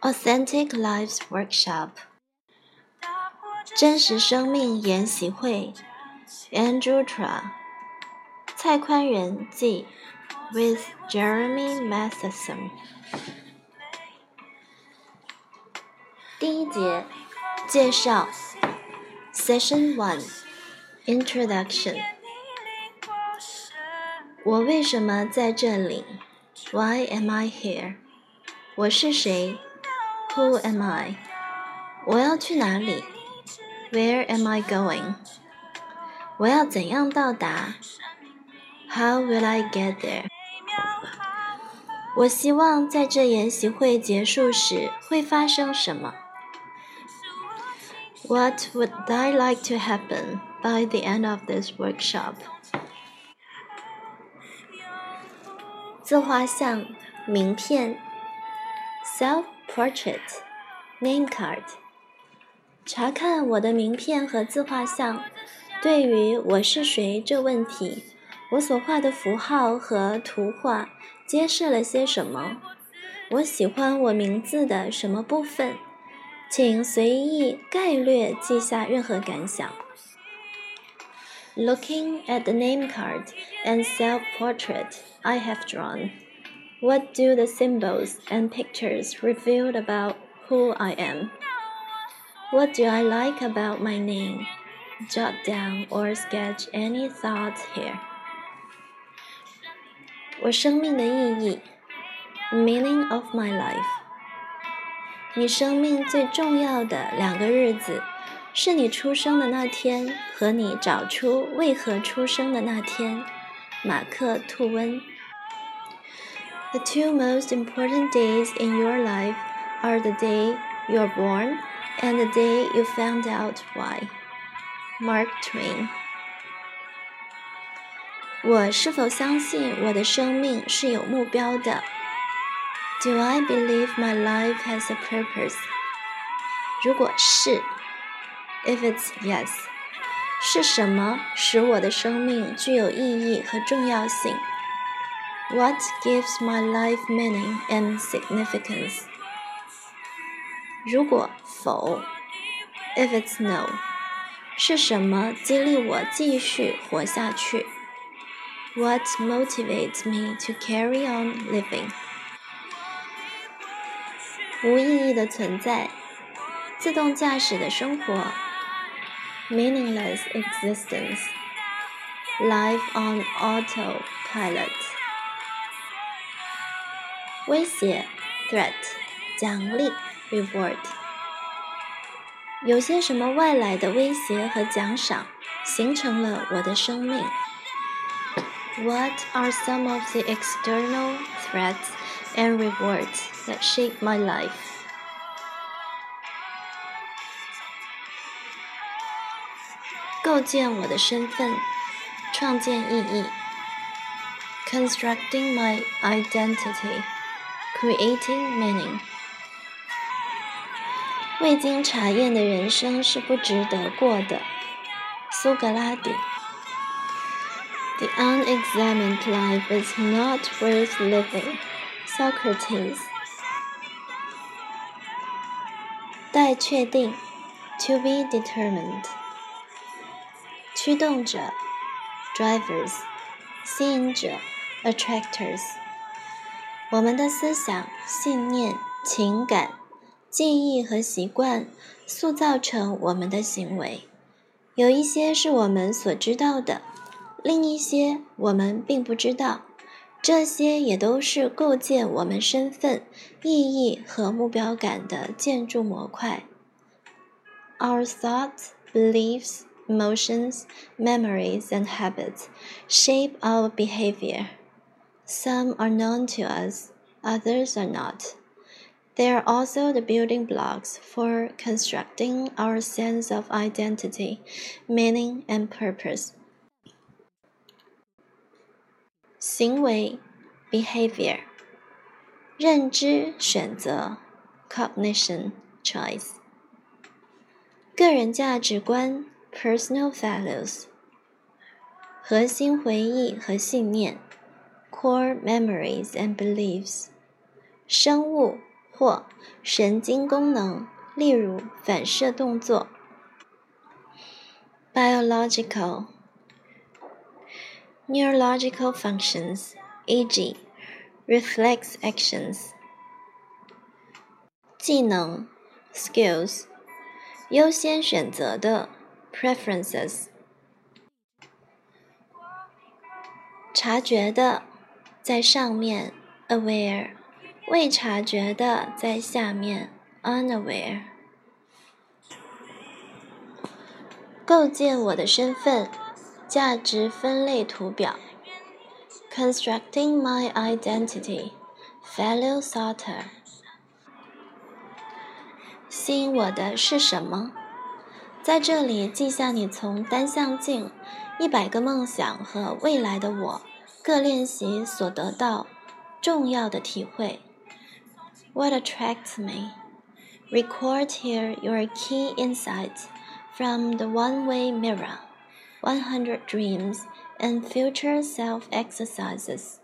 Authentic Lives Workshop 真实生命研习会 Andrew Tra 蔡宽仁记 with Jeremy Matheson 第一节介绍 Session One Introduction 我为什么在这里？Why am I here？我是谁 ？Who am I？我要去哪里？Where am I going？我要怎样到达？How will I get there？我希望在这研习会结束时会发生什么？What would I like to happen by the end of this workshop？自画像、名片、 Portrait,、name card。查看我的名片和自画像，对于我是谁这问题，我所画的符号和图画揭示了些什么？我喜欢我名字的什么部分？请随意概略记下任何感想。Looking at the name card and self-portrait. I have drawn? What do the symbols and pictures reveal about who I am? What do I like about my name? Jot down or sketch any thoughts here. 我生命的意义，meaning of my life。你生命最重要的两个日子，是你出生的那天和你找出为何出生的那天。马克·吐温。 The two most important days in your life are the day you're born and the day you found out why. Mark Twain。我是否相信我的生命是有目标的？Do I believe my life has a purpose？如果是，if it's yes，是什么使我的生命具有意义和重要性 ？what gives my life meaning and significance? 如果否，if it's no，是什么激励我继续活下去？What motivates me to carry on living？无意义的存在，自动驾驶的生活，meaningless existence，life on autopilot。 威胁，threat，奖励，reward。有些什么外来的威胁和奖赏形成了我的生命？What are some of the external threats and rewards that shape my life？构建我的身份，创建意义。Constructing my identity。 Creating meaning。未经查验的人生是不值得过的。苏格拉底。The unexamined life is not worth living. Socrates。待确定，to be determined。驱动者，drivers。吸引者，attractors。 我们的思想、信念、情感、记忆和习惯塑造成我们的行为。有一些是我们所知道的，另一些我们并不知道。这些也都是构建我们身份、意义和目标感的建筑模块。Our thoughts, beliefs, emotions, memories, and habits shape our behavior. Some are known to us, others are not. They are also the building blocks for constructing our sense of identity, meaning, and purpose. 行为 behavior 认知选择 cognition choice 个人价值观 personal values 核心回忆和信念 core memories and beliefs，生物 或神经功能，例如反射动作。biological neurological functions, e.g., reflex actions. 技能 skills 优先选择的 preferences 察觉的 在上面 aware 未察觉的在下面 unaware 构建我的身份价值分类图表。Constructing my identity value sorter 吸引我的是什么？在这里记下你从单向镜、一百个梦想和未来的我各练习所得到重要的体会。What attracts me? Record here your key insights from the one-way mirror, 100 dreams and future self exercises.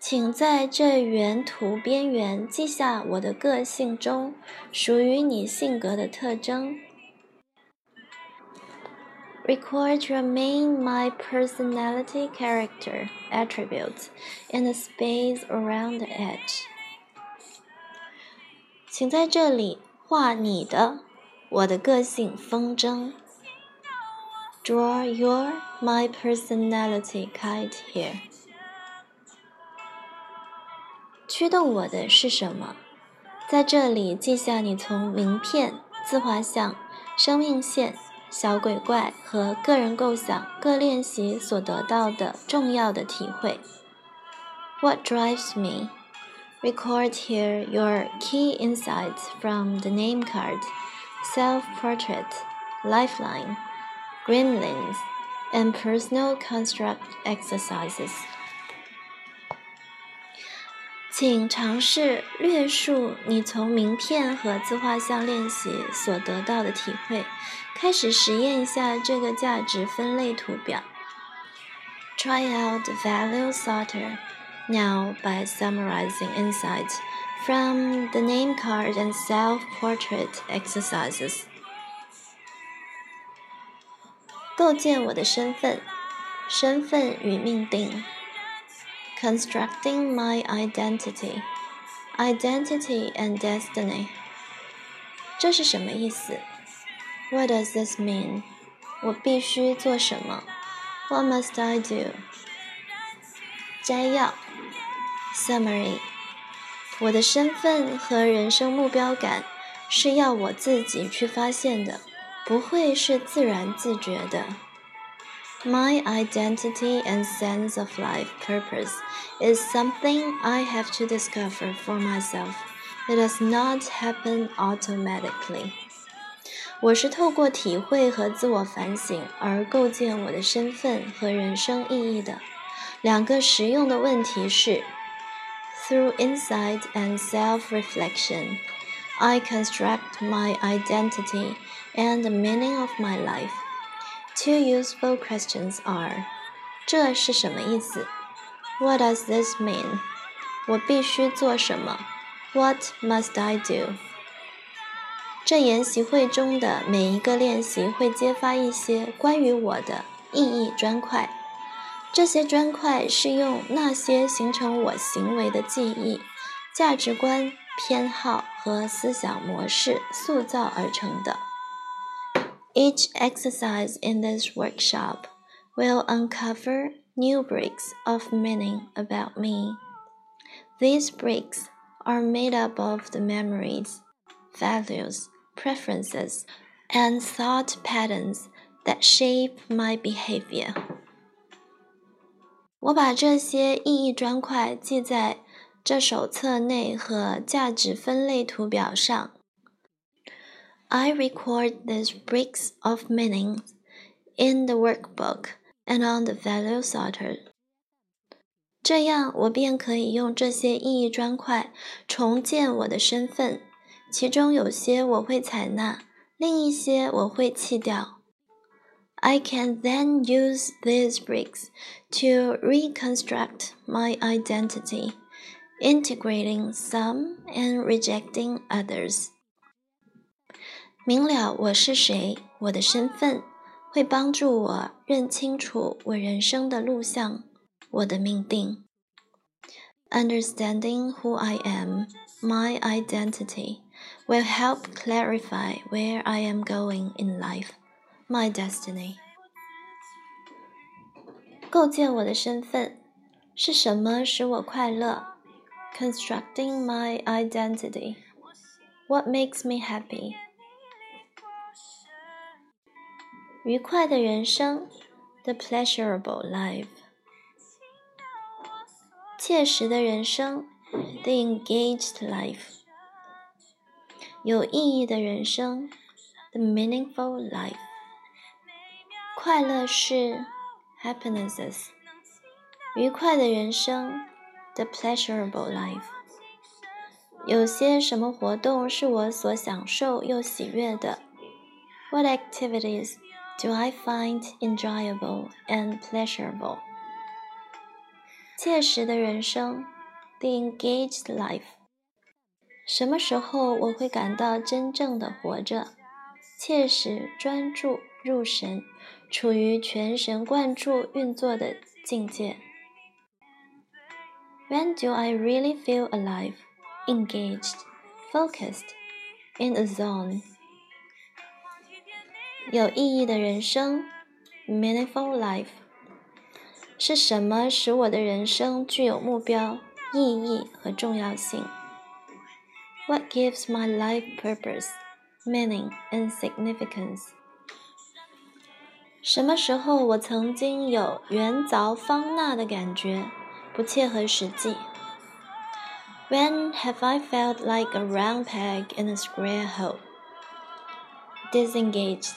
请在这原图边缘记下我的个性中属于你性格的特征。 Record your main my personality character attributes in the space around the edge。请在这里画你的我的个性风筝。Draw your my personality kite here。驱动我的是什么？在这里记下你从名片、自画像、生命线、 小鬼怪和个人构想各练习所得到的重要的体会。What drives me? Record here your key insights from the name card, self-portrait, lifeline, gremlins, and personal construct exercises. 请尝试略述你从名片和自画像练习所得到的体会，开始实验一下这个价值分类图表。Try out the value sorter now by summarizing insights from the name card and self-portrait exercises。构建我的身份，身份与命定。constructing my identity, identity and destiny. 这是什么意思？What does this mean? 我必须做什么？What must I do? 摘要，summary。我的身份和人生目标感是要我自己去发现的，不会是自然自觉的。 My identity and sense of life purpose is something I have to discover for myself. It does not happen automatically. 我是透过体会和自我反省而构建我的身份和人生意义的。两个实用的问题是：Through insight and self-reflection, I construct my identity and the meaning of my life. Two useful questions are：这是什么意思？What does this mean？我必须做什么？What must I do？这研习会中的每一个练习会揭发一些关于我的意义砖块，这些砖块是用那些形成我行为的记忆、价值观、偏好和思想模式塑造而成的。Each exercise in this workshop will uncover new bricks of meaning about me. These bricks are made up of the memories, values, preferences, and thought patterns that shape my behavior. 我把这些意义砖块记在这手册内和价值分类图表上。 I record these bricks of meaning in the workbook and on the value sorter. 这样，我便可以用这些意义砖块重建我的身份，其中有些我会采纳，另一些我会弃掉。I can then use these bricks to reconstruct my identity integrating some and rejecting others. 明了我是谁，我的身份会帮助我认清楚我人生的路向，我的命定。Understanding who I am, my identity, will help clarify where I am going in life, my destiny. 构建我的身份是什么使我快乐？Constructing my identity. What makes me happy? 愉快的人生，the pleasurable life；切实的人生，the engaged life；有意义的人生，the meaningful life；快乐是 happinesses；愉快的人生，the pleasurable life。有些什么活动是我所享受又喜悦的？What activities do I find enjoyable and pleasurable? 切实的人生，the engaged life。什么时候我会感到真正的活着？切实、专注、入神，处于全神贯注运作的境界。When do I really feel alive, engaged, focused, in a zone? 有意义的人生，meaningful life，是什么使我的人生具有目标、意义和重要性？What gives my life purpose, meaning and significance？什么时候我曾经有圆凿方纳的感觉，不切合实际？When have I felt like a round peg in a square hole? Disengaged.